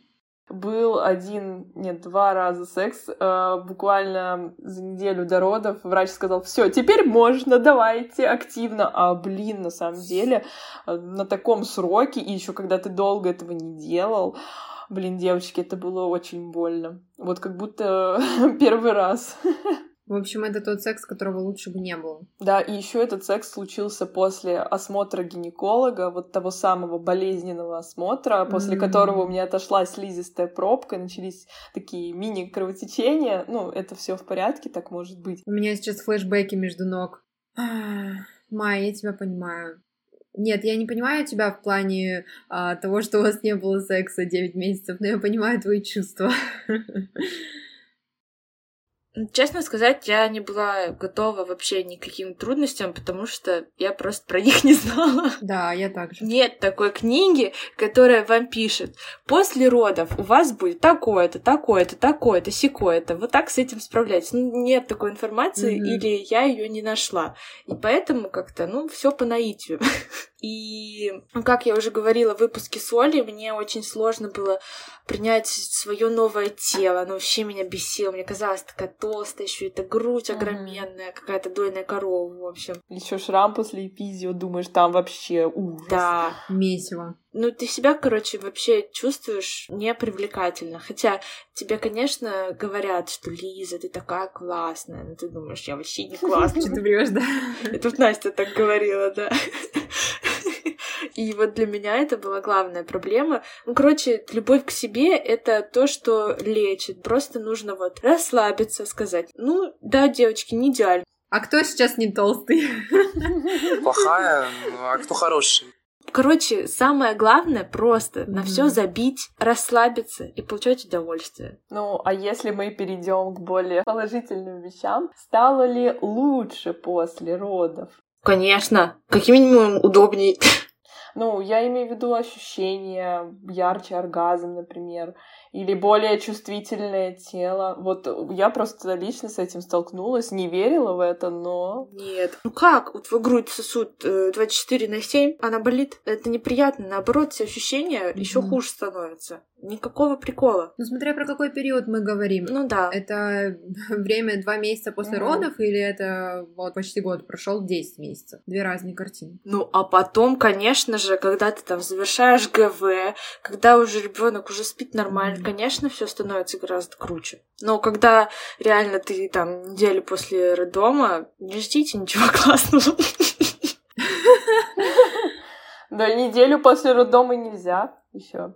Был один, нет, два раза секс. Э, буквально за неделю до родов врач сказал, все, теперь можно, давайте активно. А, блин, на самом деле, э, на таком сроке, и еще когда ты долго этого не делал, блин, девочки, это было очень больно. Вот как будто первый раз. В общем, это тот секс, которого лучше бы не было. Да, и еще этот секс случился после осмотра гинеколога, вот того самого болезненного осмотра, после mm-hmm. которого у меня отошла слизистая пробка, начались такие мини-кровотечения. Ну, это все в порядке, так может быть. У меня сейчас флешбеки между ног. Майя, я тебя понимаю. Нет, я не понимаю тебя в плане а, того, что у вас не было секса 9 месяцев, но я понимаю твои чувства. Честно сказать, я не была готова вообще никаким трудностям, потому что я просто про них не знала. Да, я также. Нет такой книги, которая вам пишет, после родов у вас будет такое-то, такое-то, такое-то, секое-то. Вот так с этим справляйтесь. Ну, нет такой информации, mm-hmm. или я ее не нашла. И поэтому как-то, ну, все по наитию. И, ну, как я уже говорила в выпуске с Олей, мне очень сложно было принять свое новое тело. Оно вообще меня бесило. Мне казалось, такая толстая, еще эта грудь огроменная, какая-то дойная корова, в общем. Еще шрам после эпизио, думаешь, там вообще ужас. Да. Месиво. Ну, ты себя, короче, вообще чувствуешь непривлекательно. Хотя тебе, конечно, говорят, что Лиза, ты такая классная. Но ты думаешь, я вообще не классная. Что ты врешь, да? И тут Настя так говорила, да. И вот для меня это была главная проблема. Ну, короче, любовь к себе — это то, что лечит. Просто нужно вот расслабиться, сказать, ну, да, девочки, не идеально. А кто сейчас не толстый? Плохая, а кто хороший? Короче, самое главное просто mm-hmm. на все забить, расслабиться и получать удовольствие. Ну, а если мы перейдем к более положительным вещам, стало ли лучше после родов? Конечно, как минимум удобней. Ну, я имею в виду ощущения, ярче оргазм, например, или более чувствительное тело. Вот я просто лично с этим столкнулась, не верила в это, но... Нет. Ну как? Вот твой грудь сосуд 24 на 7, она болит. Это неприятно. Наоборот, все ощущения mm-hmm. еще хуже становятся. Никакого прикола. Ну, смотря про какой период мы говорим. Ну да. Это время два месяца после mm-hmm. родов или это вот почти год прошел 10 месяцев? Две разные картины. Ну, а потом, конечно же, когда ты там завершаешь ГВ, когда уже ребенок уже спит нормально, mm-hmm. Конечно, все становится гораздо круче. Но когда реально ты там неделю после роддома, не ждите ничего классного. Да, неделю после роддома нельзя еще.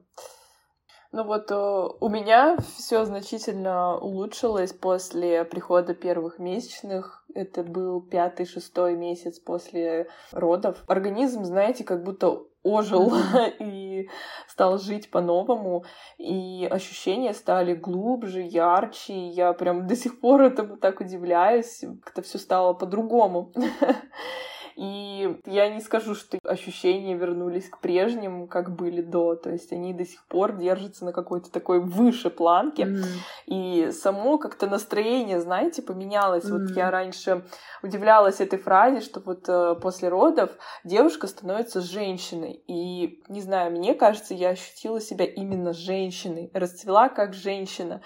Ну вот э, у меня все значительно улучшилось после прихода первых месячных. Это был пятый-шестой месяц после родов. Организм, знаете, как будто ожил и стал жить по-новому, и ощущения стали глубже, ярче. Я прям до сих пор этому так удивляюсь, как-то все стало по-другому. И я не скажу, что ощущения вернулись к прежним, как были до. То есть они до сих пор держатся на какой-то такой выше планке. Mm-hmm. И само как-то настроение, знаете, поменялось. Mm-hmm. Вот я раньше удивлялась этой фразе, что вот э, после родов девушка становится женщиной. И, не знаю, мне кажется, я ощутила себя именно женщиной, расцвела как женщина.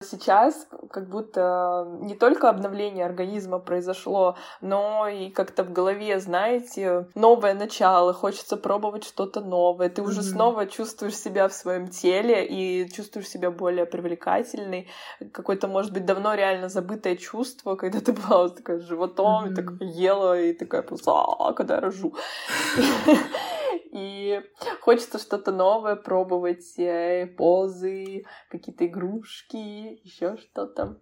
Сейчас как будто не только обновление организма произошло, но и как-то в голове, знаете, новое начало, хочется пробовать что-то новое. Ты mm-hmm. уже снова чувствуешь себя в своем теле и чувствуешь себя более привлекательной. Какое-то, может быть, давно реально забытое чувство, когда ты была вот такая животом, mm-hmm. и такая ела, и такая просто, а, когда я рожу. И хочется что-то новое пробовать, э, позы, какие-то игрушки, еще что-то.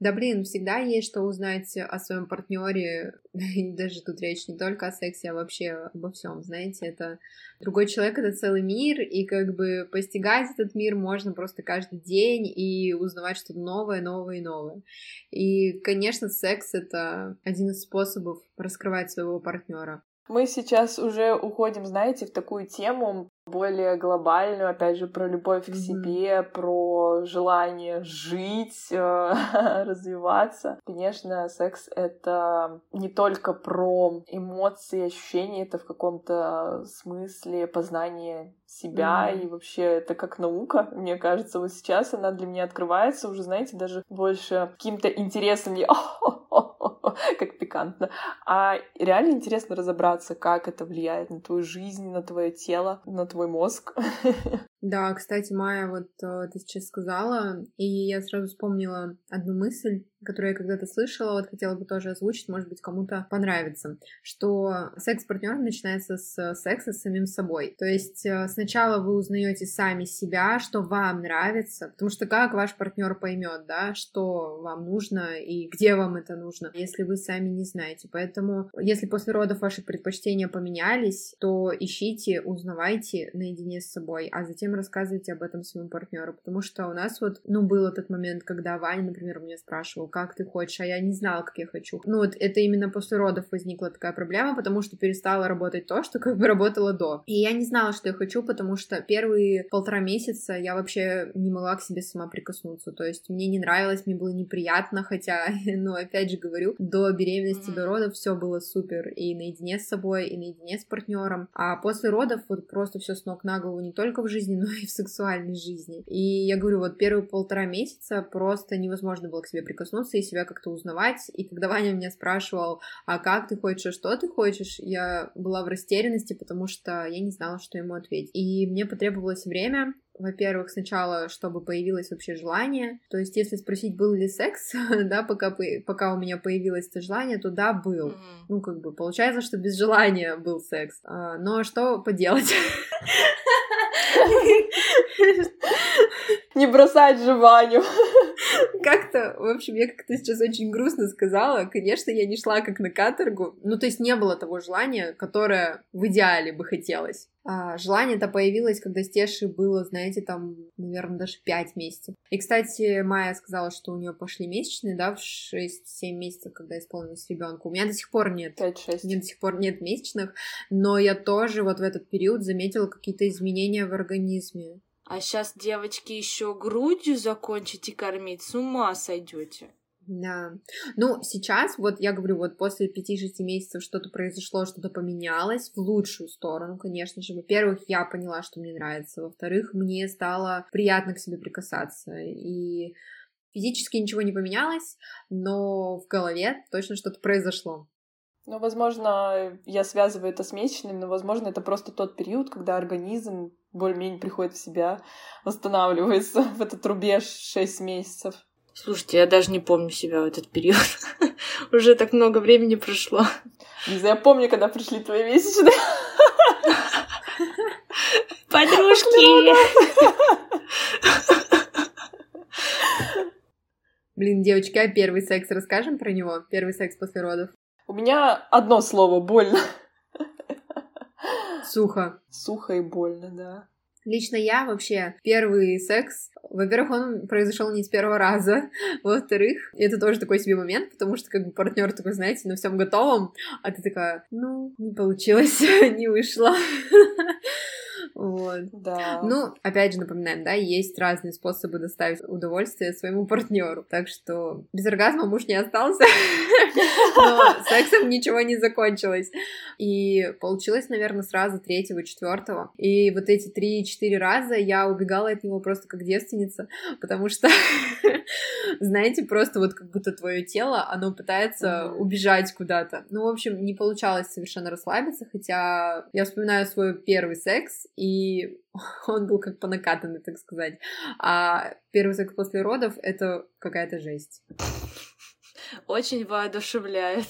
Да блин, всегда есть что узнать о своем партнере. Даже тут речь не только о сексе, а вообще обо всем. Знаете, это другой человек, это целый мир, и как бы постигать этот мир можно просто каждый день и узнавать что-то новое, новое и новое. И, конечно, секс это один из способов раскрывать своего партнера. Мы сейчас уже уходим, знаете, в такую тему более глобальную, опять же, про любовь mm-hmm. к себе, про желание жить, э, развиваться. Конечно, секс — это не только про эмоции, ощущения, это в каком-то смысле познание себя mm-hmm. и вообще это как наука, мне кажется, вот сейчас она для меня открывается уже, знаете, даже больше каким-то интересом, как пикантно, а реально интересно разобраться, как это влияет на твою жизнь, на твое тело, на твой мозг. Да, кстати, Майя, вот э, ты сейчас сказала, и я сразу вспомнила одну мысль, которую я когда-то слышала, вот хотела бы тоже озвучить, может быть, кому-то понравится, что секс с партнером начинается с секса с самим собой. То есть э, сначала вы узнаете сами себя, что вам нравится, потому что как ваш партнер поймет, да, что вам нужно и где вам это нужно, если вы сами не знаете. Поэтому, если после родов ваши предпочтения поменялись, то ищите, узнавайте наедине с собой, а затем рассказывайте об этом своему партнеру, потому что у нас вот, ну, был этот момент, когда Ваня, например, меня спрашивал, как ты хочешь, а я не знала, как я хочу. Ну, вот это именно после родов возникла такая проблема, потому что перестала работать то, что как бы работало до. И я не знала, что я хочу, потому что первые полтора месяца я вообще не могла к себе сама прикоснуться. То есть мне не нравилось, мне было неприятно, хотя, ну, опять же говорю, до беременности, до родов все было супер. И наедине с собой, и наедине с партнером. А после родов вот просто все с ног на голову не только в жизни, но и в сексуальной жизни. И я говорю, вот первые полтора месяца просто невозможно было к себе прикоснуться и себя как-то узнавать. И когда Ваня меня спрашивал, а как ты хочешь, а что ты хочешь, я была в растерянности, потому что я не знала, что ему ответить. И мне потребовалось время, во-первых, сначала, чтобы появилось вообще желание. То есть, если спросить, был ли секс, да, пока, пока у меня появилось это желание, то да, был. Mm-hmm. Ну, как бы, получается, что без желания был секс. А, но что поделать? Не бросать же Ваню. Как-то, в общем, я как-то сейчас очень грустно сказала. Конечно, я не шла как на каторгу. Ну, то есть не было того желания, которое в идеале бы хотелось. А, желание-то появилось, когда Стеши было, знаете, там, наверное, даже 5 месяцев. И, кстати, Майя сказала, что у нее пошли месячные, да, в 6-7 месяцев, когда исполнилось ребенку. У меня до сих пор нет. 5-6. У меня до сих пор нет месячных, но я тоже вот в этот период заметила какие-то изменения в организме. А сейчас девочки еще грудью закончите кормить, с ума сойдете. Да. Ну, сейчас, вот я говорю, вот после 5-6 месяцев что-то произошло, что-то поменялось в лучшую сторону, конечно же. Во-первых, я поняла, что мне нравится. Во-вторых, мне стало приятно к себе прикасаться. И физически ничего не поменялось, но в голове точно что-то произошло. Ну, возможно, я связываю это с месячными, но, возможно, это просто тот период, когда организм более-менее приходит в себя, восстанавливается в этот рубеж 6 месяцев. Слушайте, я даже не помню себя в этот период. Уже так много времени прошло. Лиза, я помню, когда пришли твои месячные. Подружки! Блин, девочки, а первый секс расскажем про него? Первый секс после родов? У меня одно слово — больно. Сухо. Сухо и больно, да. Лично я вообще первый секс, во-первых, он произошел не с первого раза, во-вторых, это тоже такой себе момент, потому что как бы партнер такой, знаете, на всем готовом, а ты такая, ну, не получилось, не вышло. Вот. Да. Ну, опять же напоминаем, да, есть разные способы доставить удовольствие своему партнеру. Так что без оргазма муж не остался, но сексом ничего не закончилось. И получилось, наверное, сразу третьего, четвертого. И вот эти три-четыре раза я убегала от него просто как девственница, потому что, знаете, просто вот как будто твое тело, оно пытается убежать куда-то. Ну, в общем, не получалось совершенно расслабиться, хотя я вспоминаю свой первый секс, и он был как по накатанной, так сказать. А первый секс после родов — это какая-то жесть. Очень воодушевляет.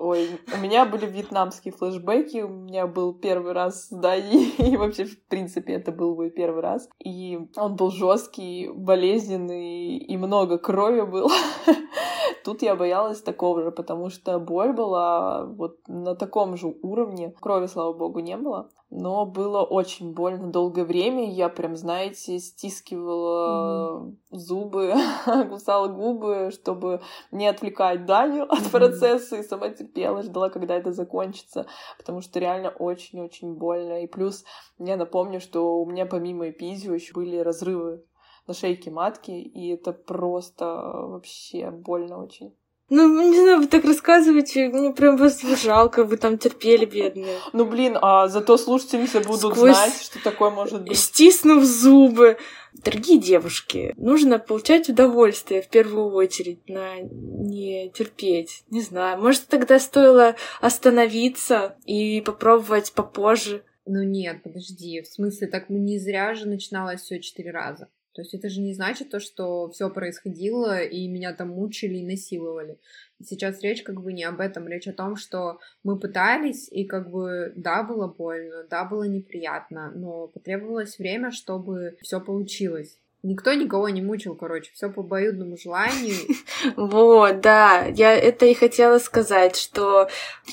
Ой, у меня были вьетнамские флешбеки, у меня был первый раз, да, и, и вообще, в принципе, это был мой первый раз. И он был жесткий, болезненный, и много крови было. Тут я боялась такого же, потому что боль была вот на таком же уровне. Крови, слава богу, не было но было очень больно долгое время. Я прям, знаете, стискивала mm-hmm. зубы, кусала губы, чтобы не отвлекать Даню mm-hmm. от процесса, и сама терпела, ждала, когда это закончится, потому что реально очень-очень больно. И плюс я напомню, что у меня помимо эпизио еще были разрывы на шейке матки, и это просто вообще больно очень. Ну, не знаю, вы так рассказываете, мне прям вас жалко, вы там терпели, бедные. Ну, блин, а зато слушательницы будут Сквозь... знать, что такое может быть. Стиснув зубы. Дорогие девушки, нужно получать удовольствие в первую очередь, на не терпеть. Не знаю, может, тогда стоило остановиться и попробовать попозже. Ну нет, подожди, в смысле, так ну не зря же начиналось все четыре раза. То есть это же не значит то, что все происходило и меня там мучили и насиловали. Сейчас речь как бы не об этом, речь о том, что мы пытались, и как бы да, было больно, да, было неприятно, но потребовалось время, чтобы все получилось. Никто никого не мучил, короче, все по обоюдному желанию. Вот, да, я это и хотела сказать, что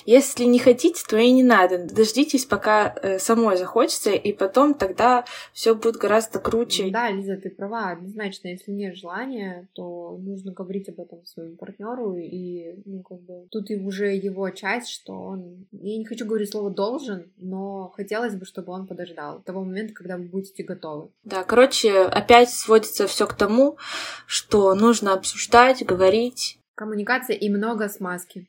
если не хотите, то и не надо. Дождитесь, пока э, самой захочется, и потом тогда все будет гораздо круче. Да, Лиза, ты права, однозначно, если нет желания, то нужно говорить об этом своему партнеру, и, ну, как бы, тут и уже его часть, что он, я не хочу говорить слово должен, но хотелось бы, чтобы он подождал того момента, когда вы будете готовы. Да, короче, опять сводится все к тому, что нужно обсуждать, говорить. Коммуникация и много смазки.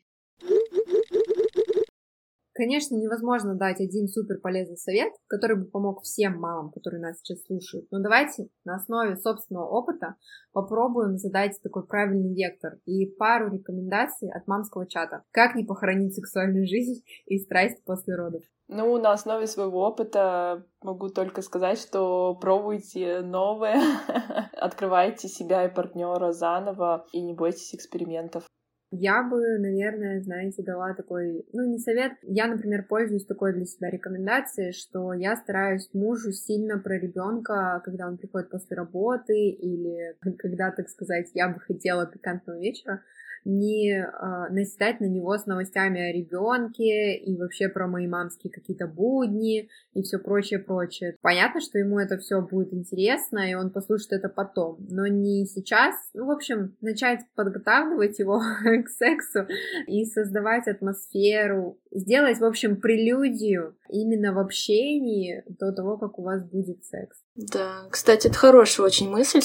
Конечно, невозможно дать один супер полезный совет, который бы помог всем мамам, которые нас сейчас слушают. Но давайте на основе собственного опыта попробуем задать такой правильный вектор и пару рекомендаций от мамского чата. Как не похоронить сексуальную жизнь и страсть после родов. Ну, на основе своего опыта могу только сказать, что пробуйте новое, открывайте себя и партнера заново и не бойтесь экспериментов. Я бы, наверное, знаете, дала такой, ну, не совет. Я, например, пользуюсь такой для себя рекомендацией, что я стараюсь мужу сильно про ребенка, когда он приходит после работы или когда, так сказать, я бы хотела пикантного вечера, не э, наседать на него с новостями о ребенке и вообще про мои мамские какие-то будни и все прочее, прочее. Понятно, что ему это все будет интересно, и он послушает это потом, но не сейчас. Ну, в общем, начать подготавливать его к сексу и создавать атмосферу, сделать, в общем, прелюдию именно в общении до того, как у вас будет секс. Да, кстати, это хорошая очень мысль,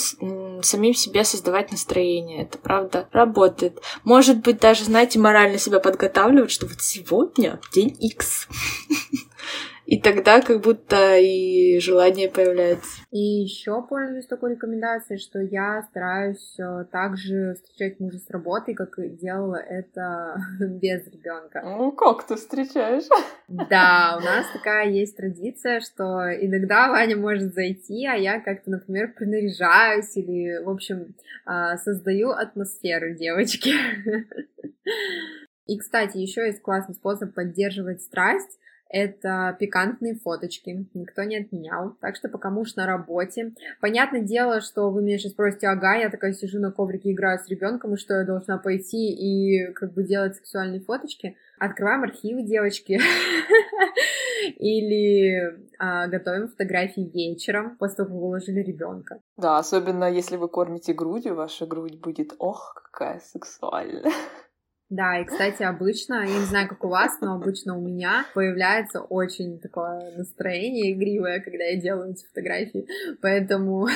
самим себе создавать настроение. Это правда работает. Может быть, даже, знаете, морально себя подготавливать, что вот сегодня день X. И тогда как будто и желание появляется. И еще пользуюсь такой рекомендацией, что я стараюсь э, также встречать мужа с работы, как и делала это без ребенка. Ну, как ты встречаешь? Да, у нас такая есть традиция, что иногда Ваня может зайти, а я как-то, например, принаряжаюсь или, в общем, а, создаю атмосферу девочки. И, кстати, еще есть классный способ поддерживать страсть это пикантные фоточки, никто не отменял. Так что пока муж на работе. Понятное дело, что вы меня сейчас спросите, ага, я такая сижу на коврике, играю с ребенком, и что я должна пойти и как бы делать сексуальные фоточки. Открываем архивы, девочки. Или а, готовим фотографии вечером, после того, как вы выложили ребенка. Да, особенно если вы кормите грудью, ваша грудь будет, ох, какая сексуальная. Да, и, кстати, обычно, я не знаю, как у вас, но обычно у меня появляется очень такое настроение игривое, когда я делаю эти фотографии. Поэтому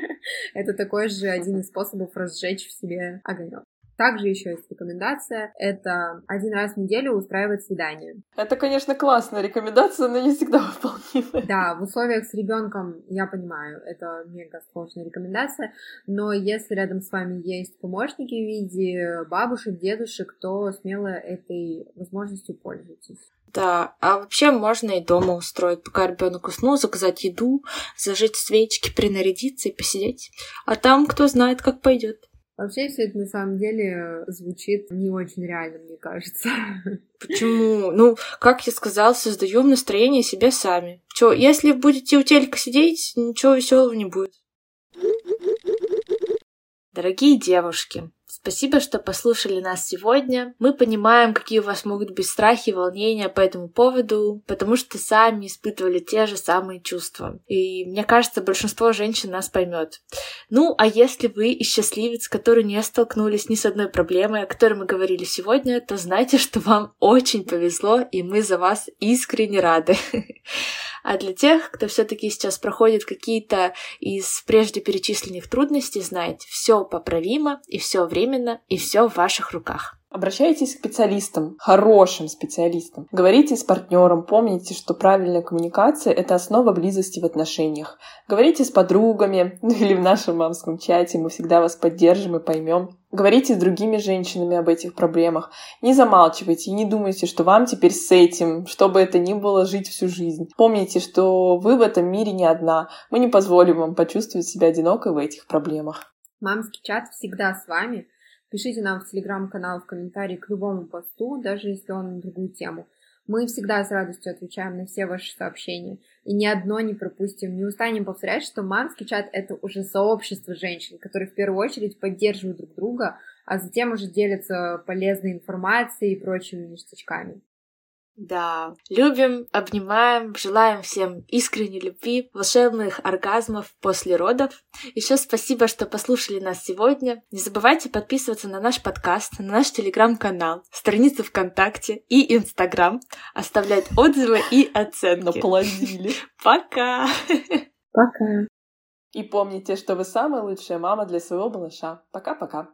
это такой же один из способов разжечь в себе огонек. Также еще есть рекомендация — это один раз в неделю устраивать свидание. Это, конечно, классная рекомендация, но не всегда выполнимая. Да, в условиях с ребенком, я понимаю, это мега сложная рекомендация, но если рядом с вами есть помощники в виде бабушек, дедушек, то смело этой возможностью пользуйтесь. Да, а вообще можно и дома устроить, пока ребенок уснул, заказать еду, зажечь свечки, принарядиться и посидеть. А там кто знает, как пойдет. Вообще все это на самом деле звучит не очень реально, мне кажется. Почему? Ну, как я сказал, создаем настроение себе сами. Чё, если будете у телека сидеть, ничего веселого не будет. Дорогие девушки, Спасибо, что послушали нас сегодня. Мы понимаем, какие у вас могут быть страхи и волнения по этому поводу, потому что сами испытывали те же самые чувства. И мне кажется, большинство женщин нас поймет. Ну, а если вы и счастливец, который не столкнулись ни с одной проблемой, о которой мы говорили сегодня, то знайте, что вам очень повезло, и мы за вас искренне рады. А для тех, кто все-таки сейчас проходит какие-то из прежде перечисленных трудностей, знайте, все поправимо и все временно, и все в ваших руках. Обращайтесь к специалистам, хорошим специалистам. Говорите с партнером, помните, что правильная коммуникация — это основа близости в отношениях. Говорите с подругами ну, или в нашем мамском чате, мы всегда вас поддержим и поймем. Говорите с другими женщинами об этих проблемах. Не замалчивайте и не думайте, что вам теперь с этим, чтобы это ни было, жить всю жизнь. Помните, что вы в этом мире не одна. Мы не позволим вам почувствовать себя одинокой в этих проблемах. Мамский чат всегда с вами. Пишите нам в телеграм-канал в комментарии к любому посту, даже если он на другую тему. Мы всегда с радостью отвечаем на все ваши сообщения. И ни одно не пропустим. Не устанем повторять, что мамский чат — это уже сообщество женщин, которые в первую очередь поддерживают друг друга, а затем уже делятся полезной информацией и прочими ништячками. Да, любим, обнимаем, желаем всем искренней любви, волшебных оргазмов после родов. Еще спасибо, что послушали нас сегодня. Не забывайте подписываться на наш подкаст, на наш телеграм-канал, страницу ВКонтакте и Инстаграм, оставлять отзывы и оценки. Наплодили. Пока! Пока! И помните, что вы самая лучшая мама для своего малыша. Пока-пока.